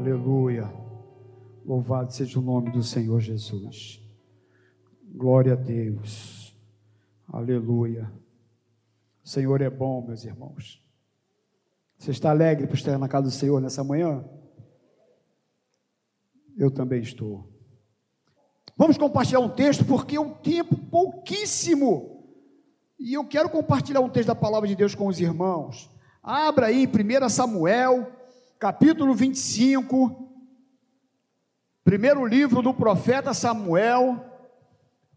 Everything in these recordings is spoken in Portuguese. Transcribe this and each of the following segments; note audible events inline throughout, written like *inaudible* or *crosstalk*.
Aleluia. Louvado seja o nome do Senhor Jesus. Glória a Deus. Aleluia. O Senhor é bom, meus irmãos. Você está alegre por estar na casa do Senhor nessa manhã? Eu também estou. Vamos compartilhar um texto, porque é um tempo pouquíssimo. E eu quero compartilhar um texto da palavra de Deus com os irmãos. Abra aí 1 Samuel, capítulo 25. Primeiro livro do profeta Samuel.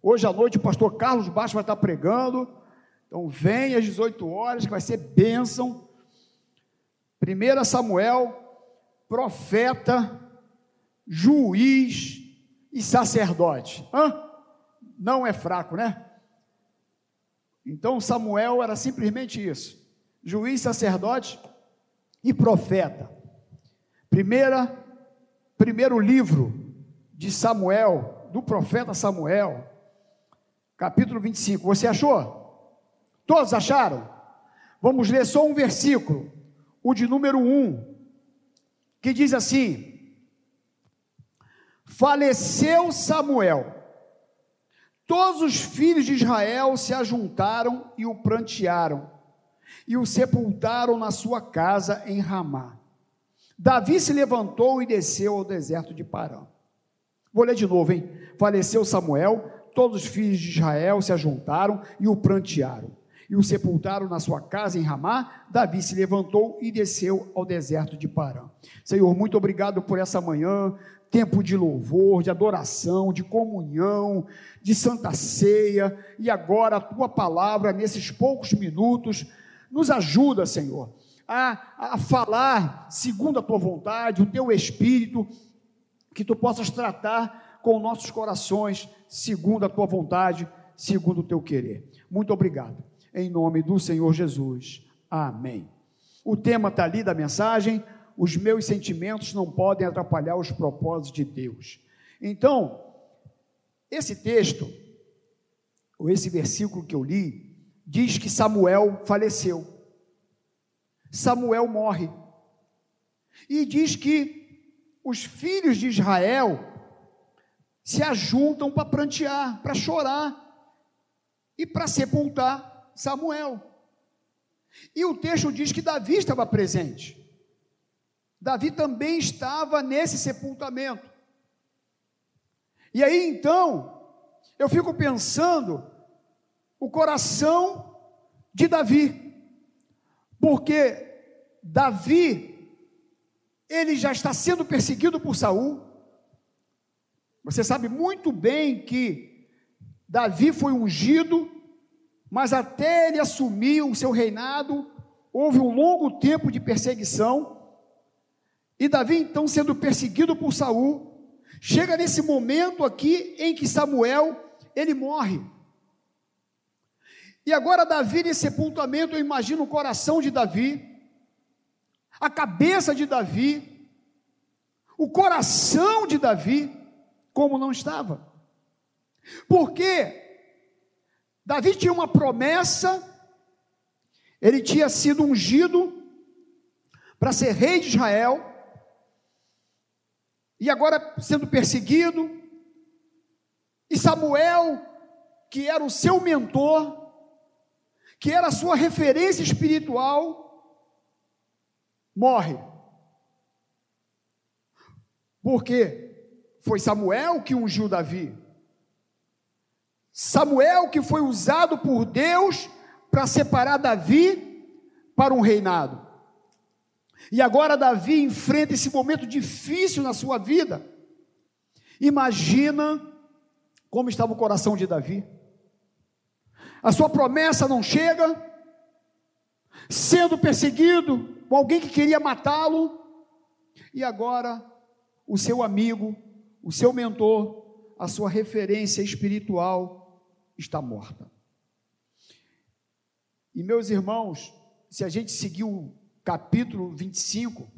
Hoje à noite o pastor Carlos Baixo vai estar pregando. Então vem às 18 horas, que vai ser bênção. 1 Samuel, profeta, juiz e sacerdote. Hã? Não é fraco, né? Então Samuel era simplesmente isso: juiz, sacerdote e profeta. Primeira, primeiro livro de Samuel, do profeta Samuel, capítulo 25. Você achou? Todos acharam? Vamos ler só um versículo, o de número 1, que diz assim: Faleceu Samuel, todos os filhos de Israel se ajuntaram e o prantearam, e o sepultaram na sua casa em Ramá. Davi se levantou e desceu ao deserto de Parã. Vou ler de novo, hein? Faleceu Samuel, todos os filhos de Israel se ajuntaram e o prantearam. E o sepultaram na sua casa em Ramá. Davi se levantou e desceu ao deserto de Parã. Senhor, muito obrigado por essa manhã, tempo de louvor, de adoração, de comunhão, de santa ceia. E agora a tua palavra, nesses poucos minutos, nos ajuda, Senhor, a, a falar segundo a tua vontade, o teu espírito, que tu possas tratar com nossos corações, segundo a tua vontade, segundo o teu querer. Muito obrigado. Em nome do Senhor Jesus. Amém. O tema está ali da mensagem. Os meus sentimentos não podem atrapalhar os propósitos de Deus. Então, esse texto, ou esse versículo que eu li, diz que Samuel faleceu. Samuel morre. E diz que os filhos de Israel se ajuntam para prantear, para chorar e para sepultar Samuel. E o texto diz que Davi estava presente. Davi também estava nesse sepultamento. E aí então, eu fico pensando o coração de Davi, porque Davi ele já está sendo perseguido por Saul, você sabe muito bem que Davi foi ungido, mas até ele assumir o seu reinado, houve um longo tempo de perseguição. E Davi, então, sendo perseguido por Saul, chega nesse momento aqui em que Samuel ele morre. E agora Davi nesse sepultamento, eu imagino o coração de Davi, a cabeça de Davi, o coração de Davi como não estava. Porque Davi tinha uma promessa, ele tinha sido ungido para ser rei de Israel, e agora sendo perseguido, e Samuel, que era o seu mentor, que era a sua referência espiritual, morre. Por quê? Foi Samuel que ungiu Davi. Samuel que foi usado por Deus para separar Davi para um reinado. E agora Davi enfrenta esse momento difícil na sua vida. Imagina como estava o coração de Davi. A sua promessa não chega, sendo perseguido com alguém que queria matá-lo, e agora o seu amigo o seu mentor, a sua referência espiritual está morta. E meus irmãos, se a gente seguir o capítulo 25,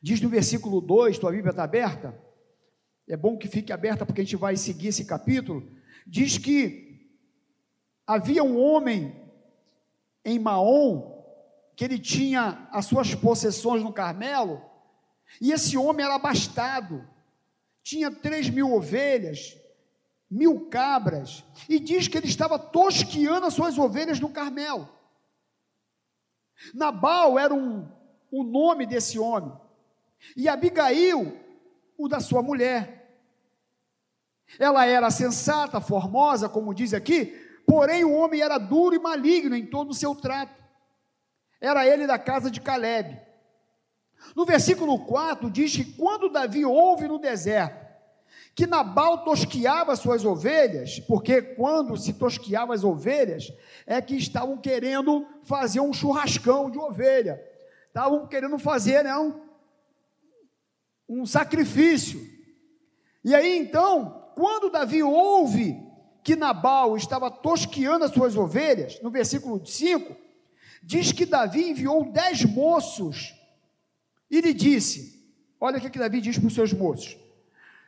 diz no versículo 2, tua Bíblia está aberta? É bom que fique aberta porque a gente vai seguir esse capítulo. Diz que havia um homem em Maom que ele tinha as suas possessões no Carmelo E esse homem era abastado, tinha três mil ovelhas, mil cabras, e diz que ele estava tosquiando as suas ovelhas no Carmelo. Nabal era um, o nome desse homem, e Abigail, o da sua mulher. Ela era sensata, formosa, como diz aqui, porém o homem era duro e maligno em todo o seu trato. Era ele da casa de Caleb. No versículo 4 diz que quando Davi ouve no deserto que Nabal tosquiava suas ovelhas, porque quando se tosquiava as ovelhas, é que estavam querendo fazer um churrascão de ovelha, estavam querendo fazer né, um, um sacrifício. E aí então, quando Davi ouve que Nabal estava tosquiando as suas ovelhas, no versículo 5, diz que Davi enviou dez moços e lhe disse: Olha o que, Davi diz para os seus moços: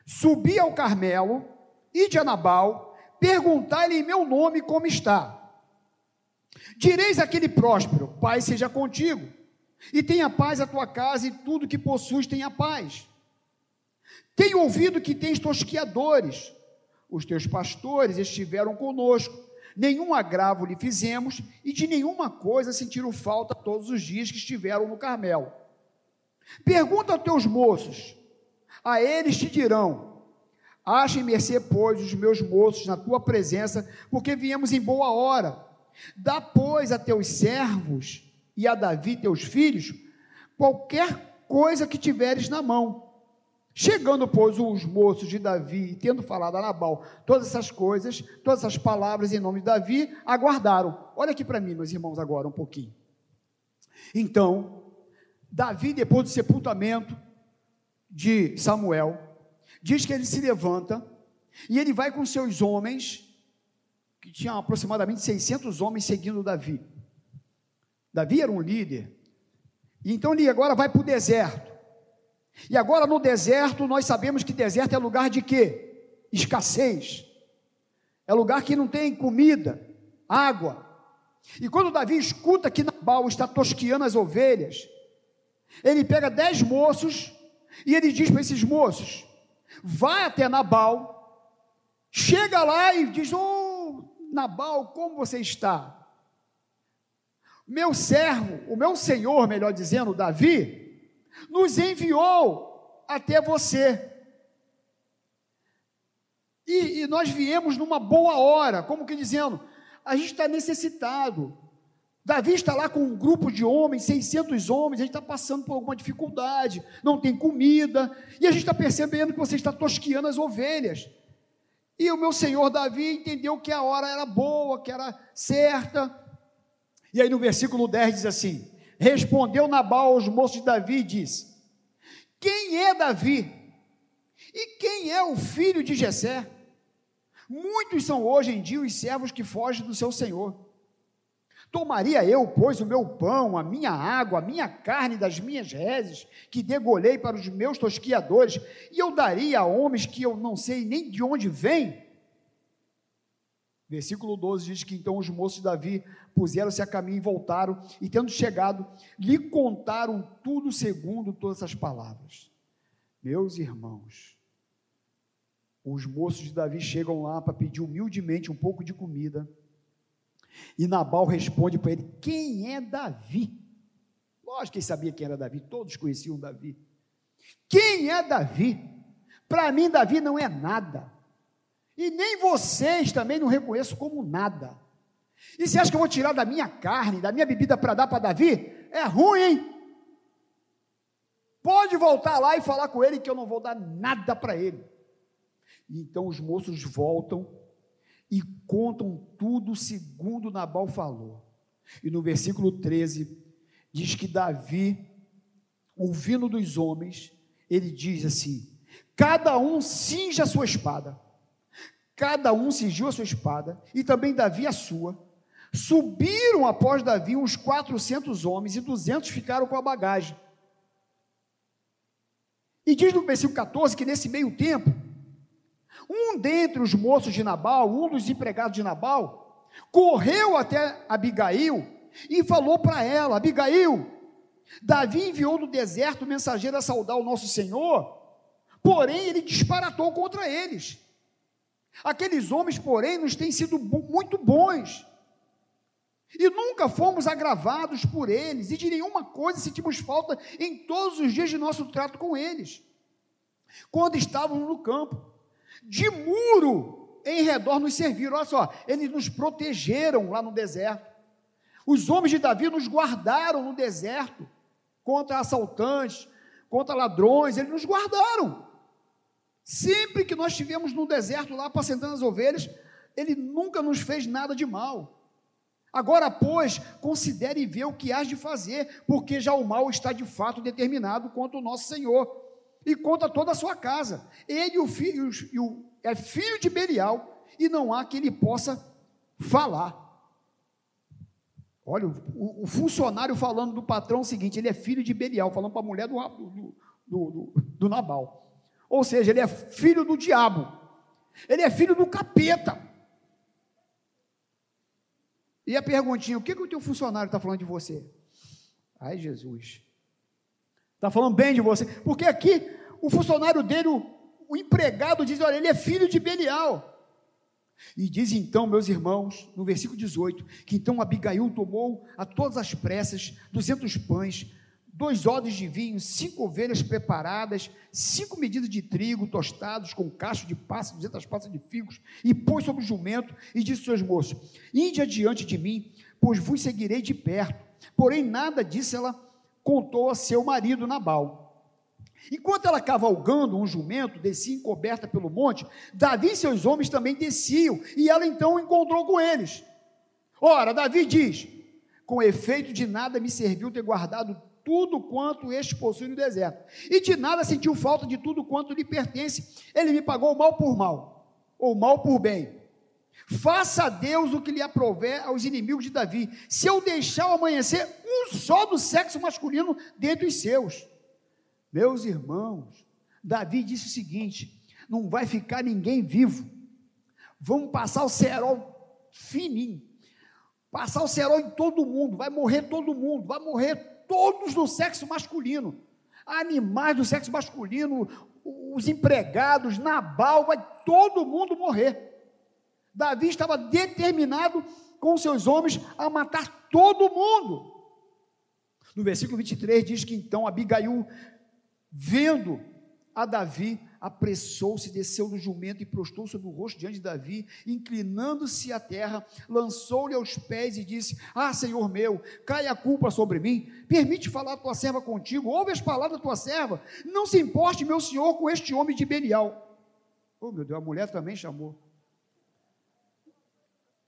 Subi ao Carmelo, e de Anabal, perguntai-lhe em meu nome como está. Direis aquele próspero: Pai seja contigo, e tenha paz a tua casa, e tudo que possuis tenha paz. Tenho ouvido que tens tosquiadores, os teus pastores estiveram conosco, nenhum agravo lhe fizemos, e de nenhuma coisa sentiram falta todos os dias que estiveram no Carmelo. Pergunta aos teus moços, a eles te dirão: Achem mercê, pois, os meus moços na tua presença, porque viemos em boa hora. Dá, pois, a teus servos e a Davi, teus filhos, qualquer coisa que tiveres na mão. Chegando, pois, os moços de Davi, tendo falado a Nabal todas essas coisas, todas essas palavras em nome de Davi, aguardaram. Olha aqui para mim, meus irmãos, agora um pouquinho. Então, Davi, depois do sepultamento de Samuel, diz que ele se levanta e ele vai com seus homens, que tinham aproximadamente 600 homens seguindo Davi. Davi era um líder. E então ele agora vai para o deserto. E agora no deserto, nós sabemos que deserto é lugar de quê? Escassez. É lugar que não tem comida, água. E quando Davi escuta que Nabal está tosquiando as ovelhas, ele pega dez moços e ele diz para esses moços: vai até Nabal, chega lá e diz: Ô oh, Nabal, como você está? Meu servo, o meu senhor, melhor dizendo, Davi, nos enviou até você. E, e nós viemos numa boa hora, como que dizendo, a gente está necessitado, Davi está lá com um grupo de homens, 600 homens, a gente está passando por alguma dificuldade, não tem comida, e a gente está percebendo que você está tosquiando as ovelhas. E o meu senhor Davi entendeu que a hora era boa, que era certa. E aí no versículo 10 diz assim: Respondeu Nabal aos moços de Davi e disse: Quem é Davi? E quem é o filho de Jessé? Muitos são hoje em dia os servos que fogem do seu senhor. Tomaria eu, pois, o meu pão, a minha água, a minha carne das minhas reses, que degolhei para os meus tosquiadores, e eu daria a homens que eu não sei nem de onde vêm? Versículo 12 diz que então os moços de Davi puseram-se a caminho e voltaram, e tendo chegado, lhe contaram tudo segundo todas essas palavras. Meus irmãos, os moços de Davi chegam lá para pedir humildemente um pouco de comida e Nabal responde para ele: Quem é Davi? Lógico que ele sabia quem era Davi, todos conheciam Davi. Quem é Davi? Para mim, Davi não é nada. E nem vocês também não reconheço como nada. E você acha que eu vou tirar da minha carne, da minha bebida para dar para Davi? É ruim, hein? Pode voltar lá e falar com ele que eu não vou dar nada para ele. Então os moços voltam e contam tudo segundo Nabal falou. E no versículo 13 diz que Davi, ouvindo dos homens, ele diz assim: cada um cinge a sua espada. Cada um cingiu a sua espada, e também Davi a sua. Subiram após Davi uns 400 homens, e 200 ficaram com a bagagem. E diz no versículo 14 que nesse meio tempo, um dentre os moços de Nabal, um dos empregados de Nabal, correu até Abigail e falou para ela: Abigail, Davi enviou do deserto o mensageiro a saudar o nosso Senhor, porém ele disparatou contra eles. Aqueles homens, porém, nos têm sido muito bons. E nunca fomos agravados por eles, e de nenhuma coisa sentimos falta em todos os dias de nosso trato com eles. Quando estávamos no campo, de muro em redor nos serviram. Olha só, eles nos protegeram lá no deserto. Os homens de Davi nos guardaram no deserto contra assaltantes, contra ladrões, eles nos guardaram. Sempre que nós estivemos no deserto lá apacentando as ovelhas, ele nunca nos fez nada de mal. Agora, pois, considere e vê o que has de fazer, porque já o mal está de fato determinado contra o nosso Senhor e contra toda a sua casa. Ele o filho, o, é filho de Belial e não há que ele possa falar. Olha, o, o, funcionário falando do patrão o seguinte: ele é filho de Belial, falando para a mulher do, do, do, do Nabal. Ou seja, ele é filho do diabo. Ele é filho do capeta. E a perguntinha: o que, que o teu funcionário está falando de você? Ai, Jesus. Está falando bem de você. Porque aqui o funcionário dele, o, o empregado, diz: olha, ele é filho de Belial. E diz então, meus irmãos, no versículo 18, que então Abigail tomou a todas as pressas duzentos pães, dois odres de vinho, cinco ovelhas preparadas, cinco medidas de trigo tostados com cacho de passa, duzentas passas de figos, e pôs sobre o jumento e disse aos seus moços: Ide adiante de mim, pois vos seguirei de perto. Porém, nada disso ela contou a seu marido Nabal. Enquanto ela cavalgando um jumento, descia encoberta pelo monte, Davi e seus homens também desciam, e ela então encontrou com eles. Ora, Davi diz: Com efeito de nada me serviu ter guardado tudo quanto este possui no deserto. E de nada sentiu falta de tudo quanto lhe pertence. Ele me pagou mal por mal, ou mal por bem. Faça a Deus o que lhe aprover aos inimigos de Davi, se eu deixar o amanhecer um só do sexo masculino dentre os seus. Meus irmãos, Davi disse o seguinte: não vai ficar ninguém vivo. Vamos passar o cerol fininho. Passar o cerol em todo mundo, vai morrer todo mundo, vai morrer todos do sexo masculino. Animais do sexo masculino, os empregados, Nabal, vai todo mundo morrer. Davi estava determinado com seus homens a matar todo mundo. No versículo 23 diz que então Abigail, vendo a Davi, apressou-se, desceu do jumento e prostou sobre o rosto diante de Davi, inclinando-se à terra, lançou-lhe aos pés e disse: Ah, Senhor meu, cai a culpa sobre mim, permite falar a tua serva contigo, ouve as palavras da tua serva, não se importe, meu senhor, com este homem de Belial. Oh, meu Deus, a mulher também chamou.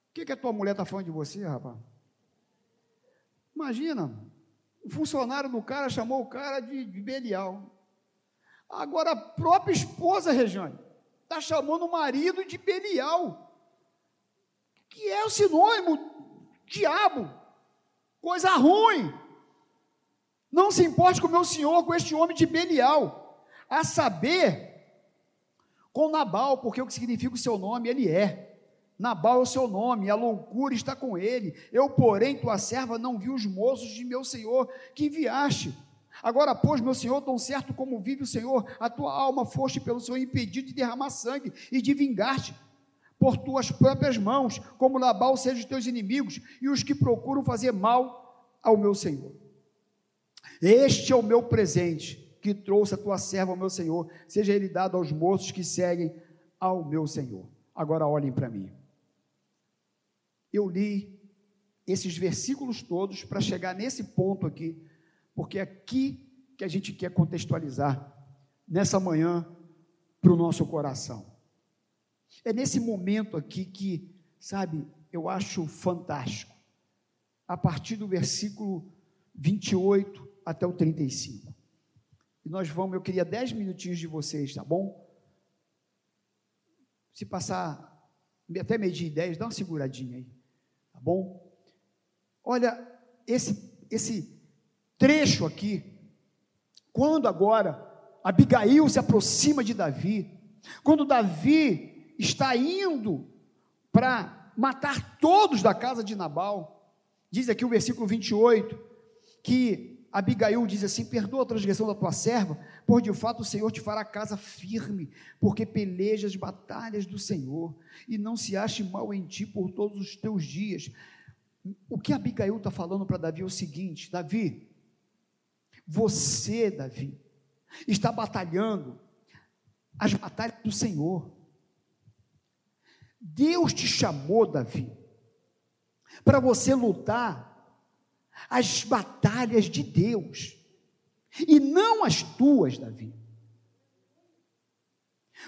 O que, que a tua mulher está falando de você, rapaz? Imagina, o funcionário do cara chamou o cara de, de Belial. Agora, a própria esposa, Rejane, está chamando o marido de Belial, que é o sinônimo diabo, coisa ruim. Não se importe com o meu senhor, com este homem de Belial, a saber, com Nabal, porque o que significa o seu nome, ele é. Nabal é o seu nome, a loucura está com ele. Eu, porém, tua serva, não vi os moços de meu senhor que enviaste. Agora, pois, meu Senhor, tão certo como vive o Senhor, a tua alma foste pelo Senhor impedido de derramar sangue e de vingar-te por tuas próprias mãos, como Nabal seja os teus inimigos e os que procuram fazer mal ao meu Senhor. Este é o meu presente que trouxe a tua serva ao meu Senhor, seja ele dado aos moços que seguem ao meu Senhor. Agora olhem para mim. Eu li esses versículos todos para chegar nesse ponto aqui porque é aqui que a gente quer contextualizar nessa manhã para o nosso coração. É nesse momento aqui que, sabe, eu acho fantástico. A partir do versículo 28 até o 35. E nós vamos, eu queria 10 minutinhos de vocês, tá bom? Se passar até meio dia e 10, dá uma seguradinha aí, tá bom? Olha, esse, esse trecho aqui, quando agora Abigail se aproxima de Davi, quando Davi está indo para matar todos da casa de Nabal, diz aqui o versículo 28, que Abigail diz assim: Perdoa a transgressão da tua serva, por de fato o Senhor te fará casa firme, porque pelejas batalhas do Senhor, e não se ache mal em ti por todos os teus dias. O que Abigail está falando para Davi é o seguinte: Davi, você, Davi, está batalhando as batalhas do Senhor. Deus te chamou, Davi, para você lutar as batalhas de Deus, e não as tuas, Davi.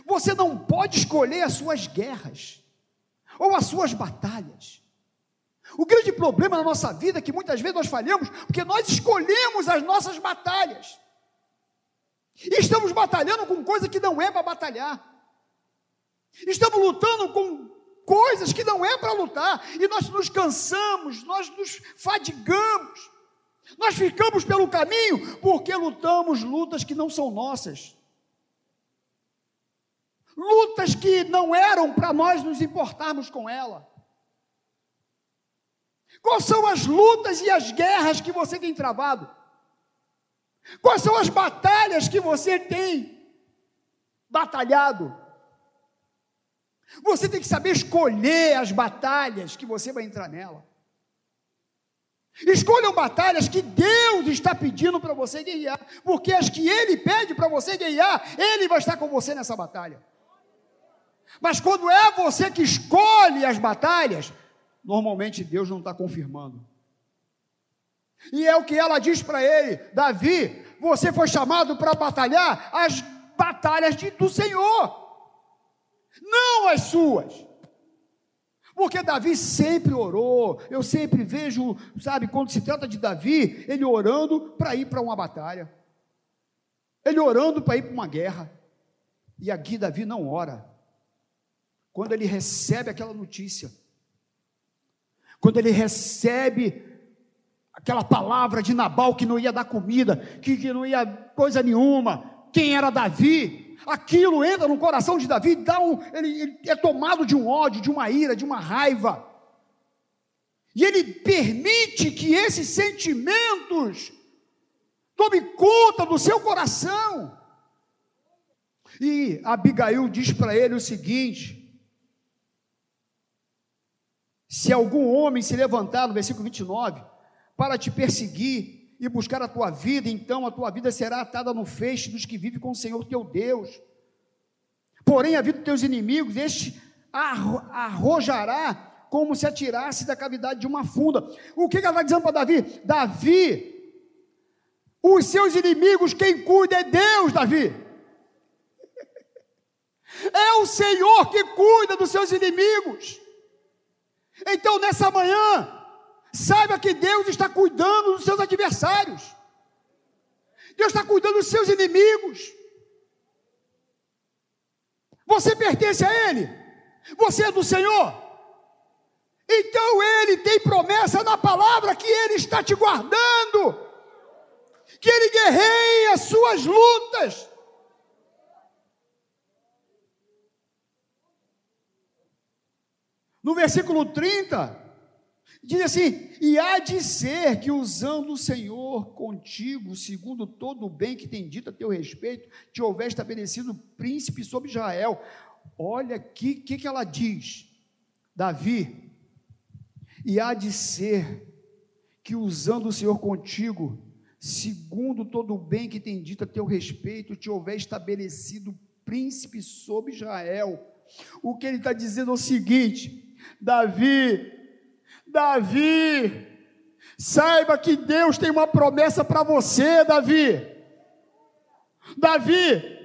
Você não pode escolher as suas guerras, ou as suas batalhas. O grande problema na nossa vida é que muitas vezes nós falhamos porque nós escolhemos as nossas batalhas. E estamos batalhando com coisa que não é para batalhar. Estamos lutando com coisas que não é para lutar, e nós nos cansamos, nós nos fadigamos, nós ficamos pelo caminho porque lutamos lutas que não são nossas, lutas que não eram para nós nos importarmos com ela. Quais são as lutas e as guerras que você tem travado? Quais são as batalhas que você tem batalhado? Você tem que saber escolher as batalhas que você vai entrar nela. Escolham batalhas que Deus está pedindo para você guerrear, porque as que Ele pede para você guerrear, Ele vai estar com você nessa batalha. Mas quando é você que escolhe as batalhas, normalmente Deus não está confirmando. E é o que ela diz para ele: Davi, você foi chamado para batalhar as batalhas de, do Senhor não as suas. Porque Davi sempre orou, eu sempre vejo, sabe, quando se trata de Davi, ele orando para ir para uma batalha, ele orando para ir para uma guerra, e aqui Davi não ora, quando ele recebe aquela notícia, quando ele recebe aquela palavra de Nabal que não ia dar comida, que, que não ia coisa nenhuma, quem era Davi? aquilo entra no coração de Davi, dá um, ele, ele é tomado de um ódio, de uma ira, de uma raiva. E ele permite que esses sentimentos tome conta do seu coração. E Abigail diz para ele o seguinte: se algum homem se levantar, no versículo 29, para te perseguir e buscar a tua vida, então a tua vida será atada no feixe dos que vivem com o Senhor teu Deus. Porém, a vida dos teus inimigos, este arrojará como se atirasse da cavidade de uma funda. O que ela está dizendo para Davi? Davi, os seus inimigos, quem cuida é Deus, Davi. *laughs* É o Senhor que cuida dos seus inimigos. Então, nessa manhã, Saiba que Deus está cuidando dos seus adversários. Deus está cuidando dos seus inimigos. Você pertence a Ele. Você é do Senhor. Então Ele tem promessa na palavra que Ele está te guardando. Que Ele guerreia as suas lutas. No versículo 30, Diz assim: E há de ser que usando o Senhor contigo, segundo todo o bem que tem dito a teu respeito, te houver estabelecido príncipe sobre Israel. Olha aqui o que, que ela diz, Davi. E há de ser que usando o Senhor contigo, segundo todo o bem que tem dito a teu respeito, te houver estabelecido príncipe sobre Israel. O que ele está dizendo é o seguinte: Davi, Davi, saiba que Deus tem uma promessa para você, Davi. Davi,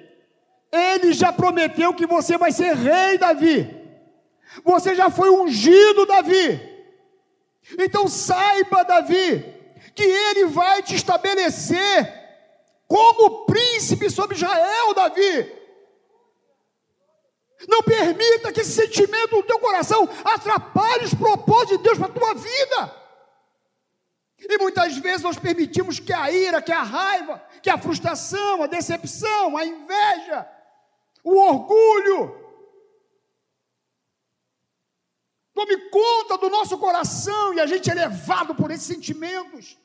ele já prometeu que você vai ser rei, Davi. Você já foi ungido, Davi. Então saiba, Davi, que ele vai te estabelecer como príncipe sobre Israel, Davi. Não permita que esse sentimento do teu coração atrapalhe os propósitos de Deus para a tua vida. E muitas vezes nós permitimos que a ira, que a raiva, que a frustração, a decepção, a inveja, o orgulho, tome conta do nosso coração e a gente é levado por esses sentimentos.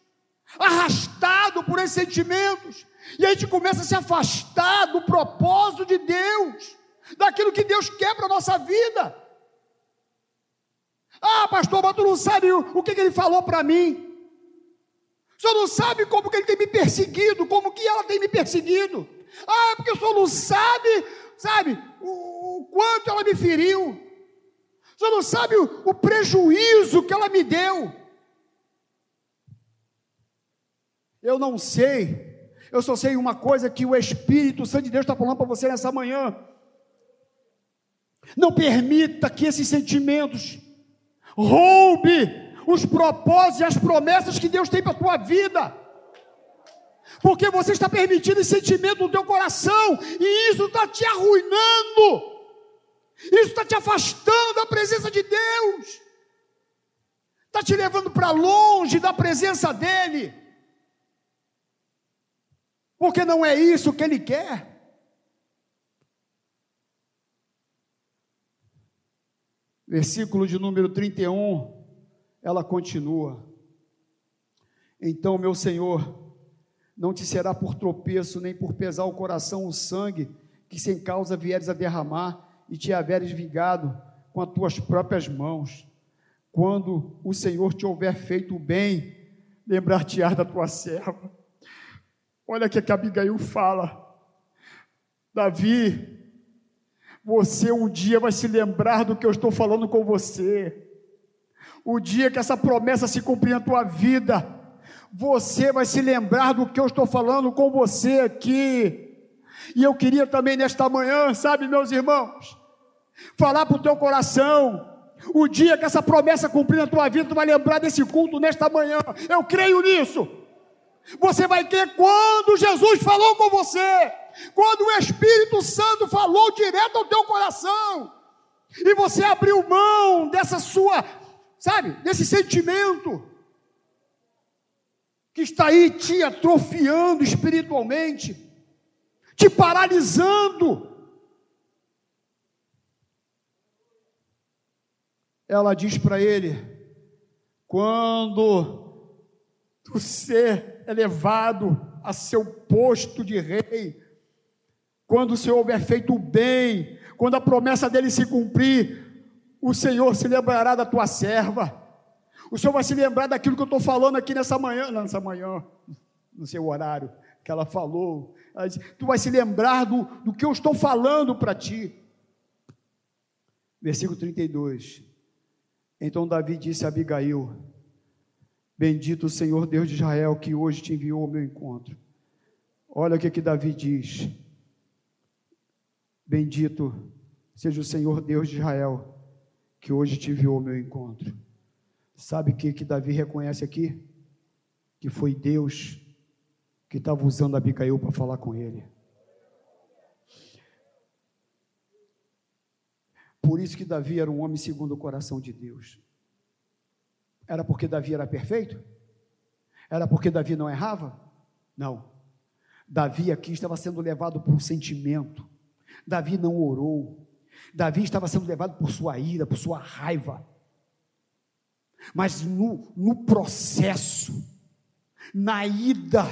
arrastado por esses sentimentos, e a gente começa a se afastar do propósito de Deus, daquilo que Deus quer para a nossa vida. Ah, pastor, mas tu não sabe o, que, que ele falou para mim. O senhor não sabe como que ele tem me perseguido, como que ela tem me perseguido. Ah, é porque o senhor não sabe, sabe, o, o quanto ela me feriu. O senhor não sabe o, o prejuízo que ela me deu. Eu não sei, eu só sei uma coisa que o Espírito Santo de Deus está falando para você nessa manhã. Não permita que esses sentimentos roube os propósitos e as promessas que Deus tem para a tua vida. Porque você está permitindo esse sentimento no teu coração, e isso está te arruinando, isso está te afastando da presença de Deus, está te levando para longe da presença dEle, porque não é isso que Ele quer. Versículo de número 31 ela continua. Então, meu Senhor, não te será por tropeço, nem por pesar o coração o sangue que sem causa vieres a derramar e te haveres vingado com as tuas próprias mãos. Quando o Senhor te houver feito o bem, lembrar-te-ás da tua serva. Olha o que a Abigail fala. Davi, você um dia vai se lembrar do que eu estou falando com você o dia que essa promessa se cumprir na tua vida, você vai se lembrar do que eu estou falando com você aqui. E eu queria também nesta manhã, sabe, meus irmãos, falar para o teu coração. O dia que essa promessa cumprir na tua vida, tu vai lembrar desse culto nesta manhã. Eu creio nisso. Você vai ter quando Jesus falou com você, quando o Espírito Santo falou direto ao teu coração, e você abriu mão dessa sua sabe, desse sentimento que está aí te atrofiando espiritualmente, te paralisando. Ela diz para ele: quando tu ser elevado a seu posto de rei, quando o Senhor houver feito o bem, quando a promessa dele se cumprir, o Senhor se lembrará da tua serva. O Senhor vai se lembrar daquilo que eu estou falando aqui nessa manhã, nessa manhã, no seu horário que ela falou. Ela disse, tu vai se lembrar do, do que eu estou falando para ti. Versículo 32. Então Davi disse a Abigail: Bendito o Senhor Deus de Israel que hoje te enviou ao meu encontro. Olha o que, que Davi diz. Bendito seja o Senhor Deus de Israel que hoje te enviou ao meu encontro. Sabe o que, que Davi reconhece aqui? Que foi Deus que estava usando Abigail para falar com ele. Por isso que Davi era um homem segundo o coração de Deus. Era porque Davi era perfeito? Era porque Davi não errava? Não. Davi aqui estava sendo levado por um sentimento. Davi não orou. Davi estava sendo levado por sua ira, por sua raiva. Mas no, no processo, na ida,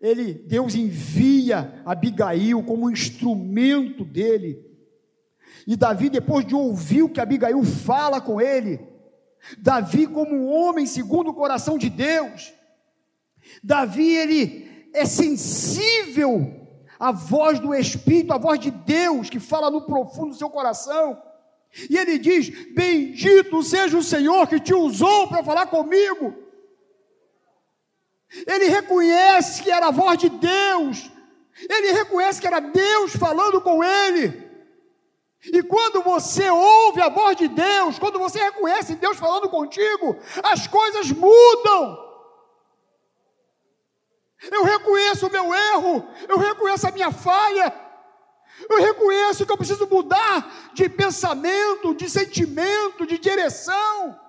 ele, Deus envia Abigail como um instrumento dele. E Davi, depois de ouvir o que Abigail fala com ele, Davi, como um homem segundo o coração de Deus, Davi, ele é sensível a voz do Espírito, a voz de Deus que fala no profundo do seu coração. E ele diz: Bendito seja o Senhor que te usou para falar comigo. Ele reconhece que era a voz de Deus, ele reconhece que era Deus falando com ele. E quando você ouve a voz de Deus, quando você reconhece Deus falando contigo, as coisas mudam. Eu reconheço o meu erro, eu reconheço a minha falha, eu reconheço que eu preciso mudar de pensamento, de sentimento, de direção.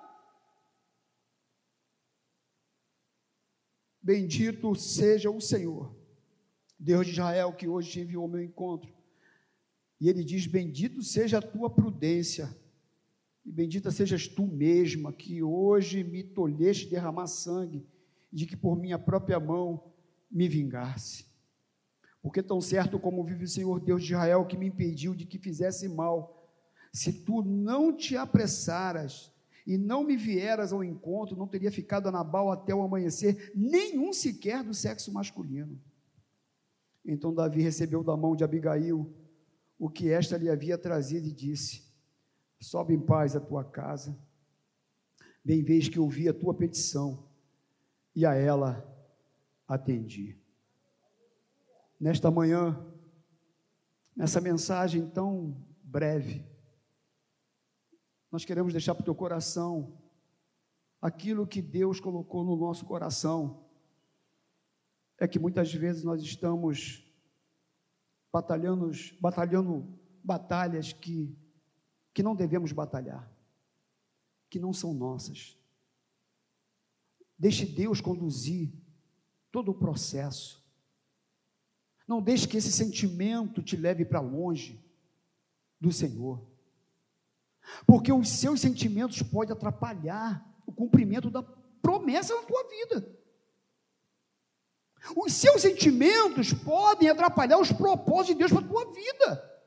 Bendito seja o Senhor, Deus de Israel, que hoje te enviou ao meu encontro. E ele diz: Bendito seja a tua prudência, e bendita sejas tu mesma, que hoje me tolheste derramar sangue de que por minha própria mão me vingasse. Porque tão certo como vive o Senhor Deus de Israel, que me impediu de que fizesse mal, se tu não te apressaras e não me vieras ao encontro, não teria ficado a Nabal até o amanhecer, nenhum sequer do sexo masculino. Então Davi recebeu da mão de Abigail o que esta lhe havia trazido e disse: Sobe em paz a tua casa, bem vês que ouvi a tua petição, e a ela atendi nesta manhã, nessa mensagem tão breve, nós queremos deixar para o teu coração aquilo que Deus colocou no nosso coração. É que muitas vezes nós estamos batalhando, batalhando batalhas que, que não devemos batalhar, que não são nossas. Deixe Deus conduzir todo o processo. Não deixe que esse sentimento te leve para longe do Senhor. Porque os seus sentimentos podem atrapalhar o cumprimento da promessa na tua vida. Os seus sentimentos podem atrapalhar os propósitos de Deus para a tua vida.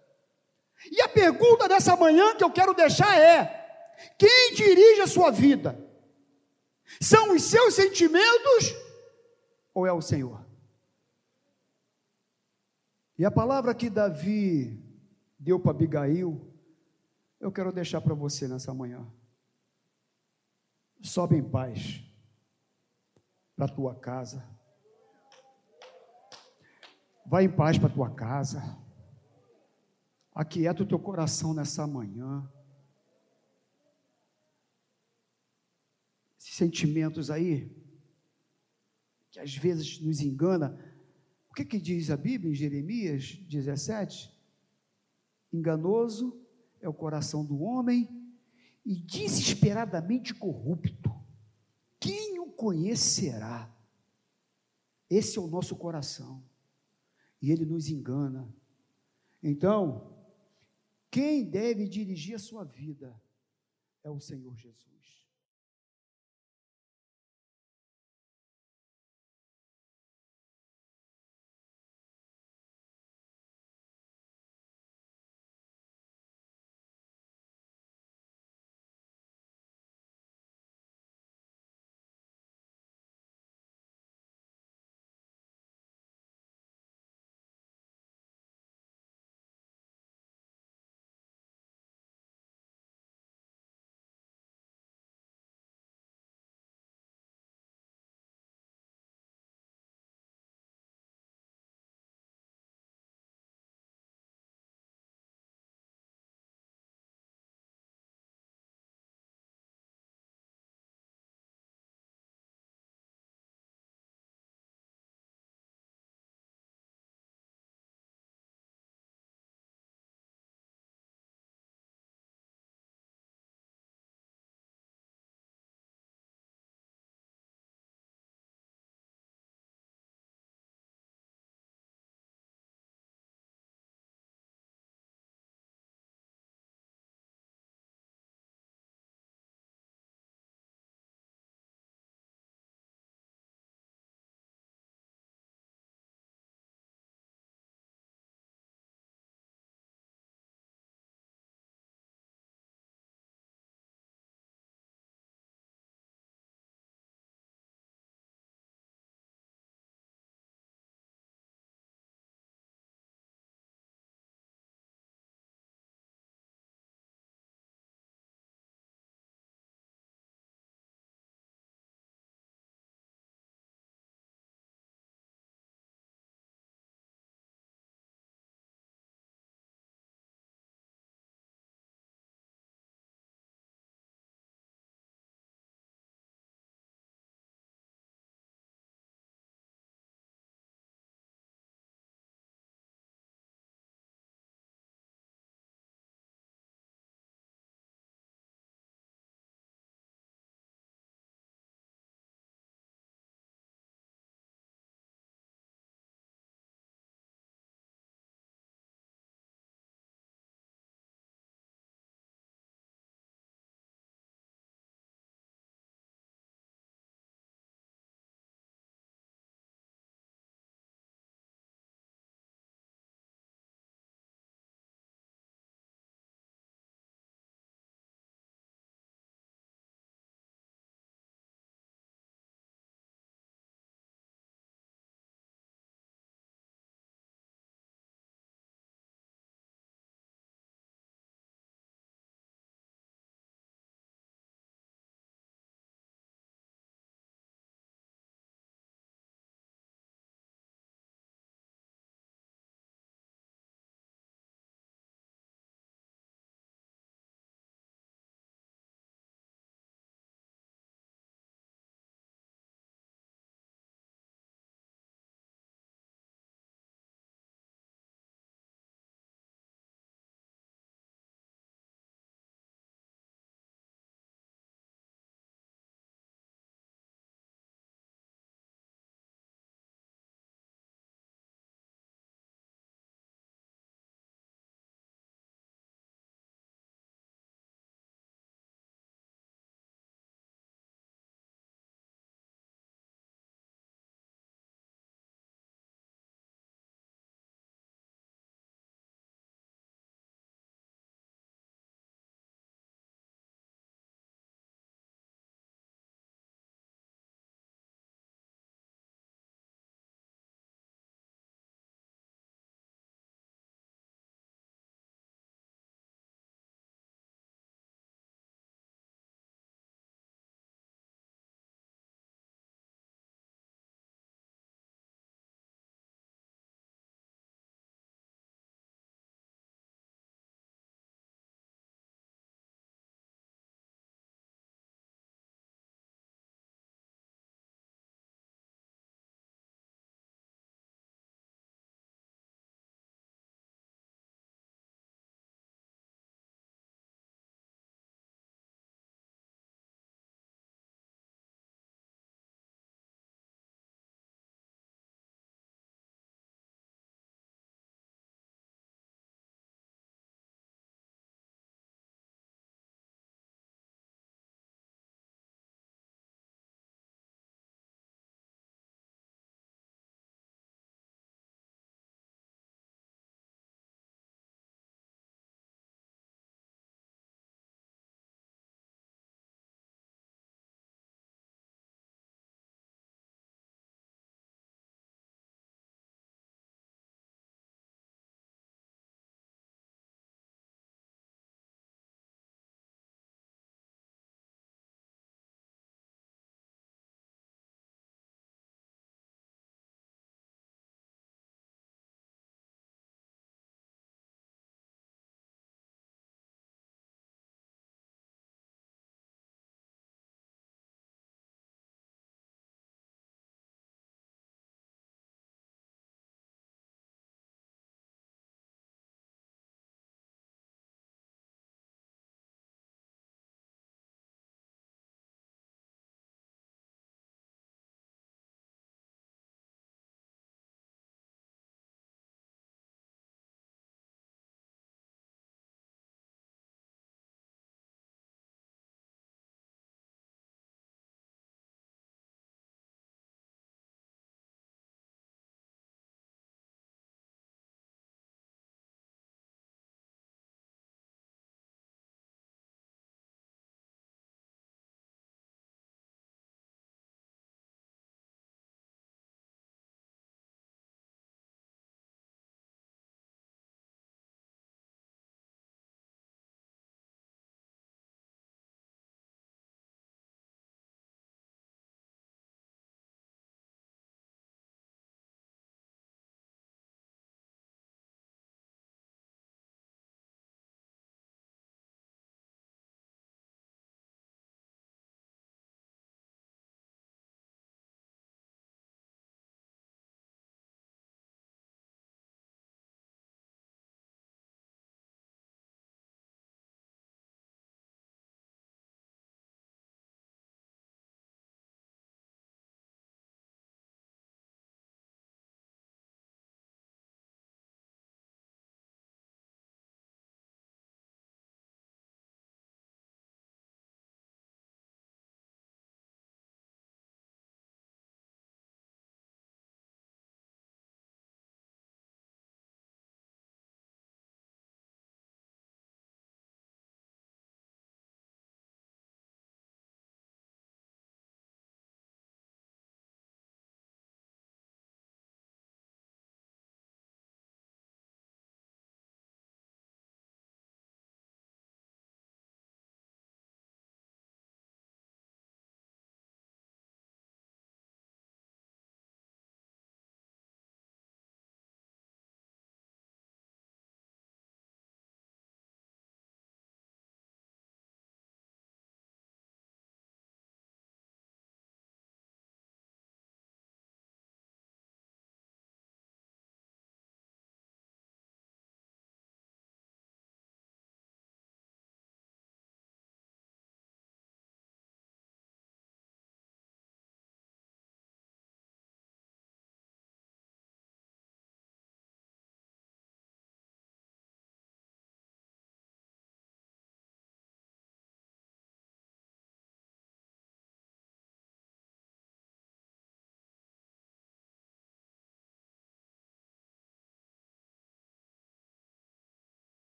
E a pergunta dessa manhã que eu quero deixar é: quem dirige a sua vida? São os seus sentimentos ou é o Senhor? E a palavra que Davi deu para Abigail, eu quero deixar para você nessa manhã. Sobe em paz para tua casa. Vai em paz para tua casa. Aquieta o teu coração nessa manhã. Esses sentimentos aí, que às vezes nos engana, que, que diz a Bíblia em Jeremias 17? Enganoso é o coração do homem e desesperadamente corrupto. Quem o conhecerá? Esse é o nosso coração. E ele nos engana. Então, quem deve dirigir a sua vida é o Senhor Jesus.